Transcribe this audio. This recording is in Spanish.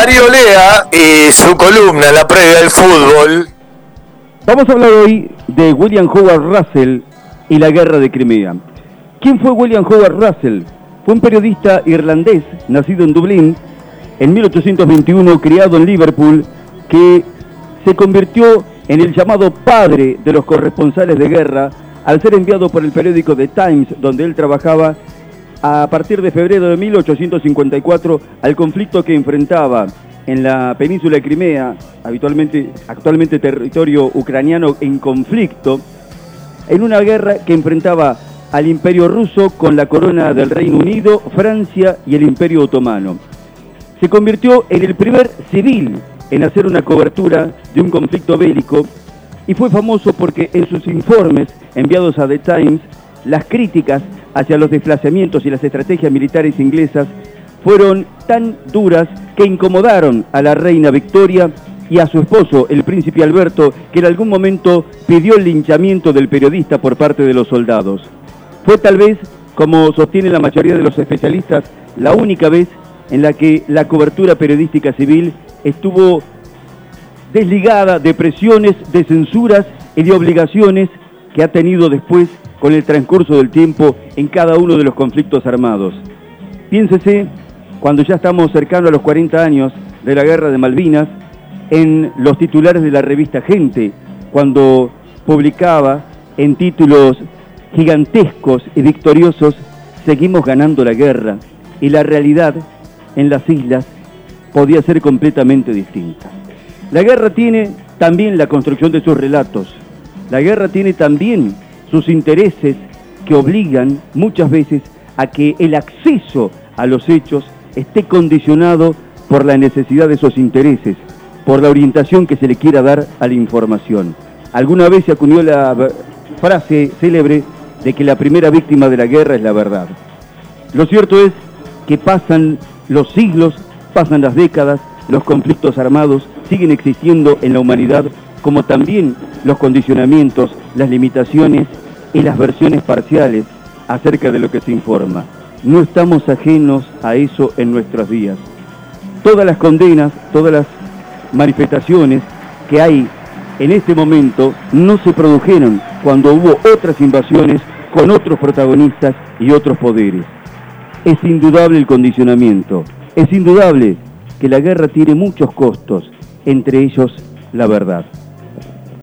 Mario Lea y su columna, la previa del fútbol. Vamos a hablar hoy de William Howard Russell y la guerra de Crimea. ¿Quién fue William Howard Russell? Fue un periodista irlandés, nacido en Dublín, en 1821, criado en Liverpool, que se convirtió en el llamado padre de los corresponsales de guerra al ser enviado por el periódico The Times, donde él trabajaba a partir de febrero de 1854 al conflicto que enfrentaba en la península de Crimea, habitualmente, actualmente territorio ucraniano en conflicto, en una guerra que enfrentaba al imperio ruso con la corona del Reino Unido, Francia y el imperio otomano. Se convirtió en el primer civil en hacer una cobertura de un conflicto bélico y fue famoso porque en sus informes enviados a The Times, las críticas hacia los desplazamientos y las estrategias militares inglesas fueron tan duras que incomodaron a la reina Victoria y a su esposo, el príncipe Alberto, que en algún momento pidió el linchamiento del periodista por parte de los soldados. Fue tal vez, como sostiene la mayoría de los especialistas, la única vez en la que la cobertura periodística civil estuvo desligada de presiones, de censuras y de obligaciones que ha tenido después con el transcurso del tiempo en cada uno de los conflictos armados. Piénsese, cuando ya estamos cercanos a los 40 años de la guerra de Malvinas, en los titulares de la revista Gente, cuando publicaba en títulos gigantescos y victoriosos, seguimos ganando la guerra y la realidad en las islas podía ser completamente distinta. La guerra tiene también la construcción de sus relatos, la guerra tiene también sus intereses que obligan muchas veces a que el acceso a los hechos esté condicionado por la necesidad de esos intereses, por la orientación que se le quiera dar a la información. Alguna vez se acuñó la frase célebre de que la primera víctima de la guerra es la verdad. Lo cierto es que pasan los siglos, pasan las décadas, los conflictos armados siguen existiendo en la humanidad, como también los condicionamientos, las limitaciones y las versiones parciales acerca de lo que se informa. No estamos ajenos a eso en nuestros días. Todas las condenas, todas las manifestaciones que hay en este momento no se produjeron cuando hubo otras invasiones con otros protagonistas y otros poderes. Es indudable el condicionamiento, es indudable que la guerra tiene muchos costos, entre ellos la verdad.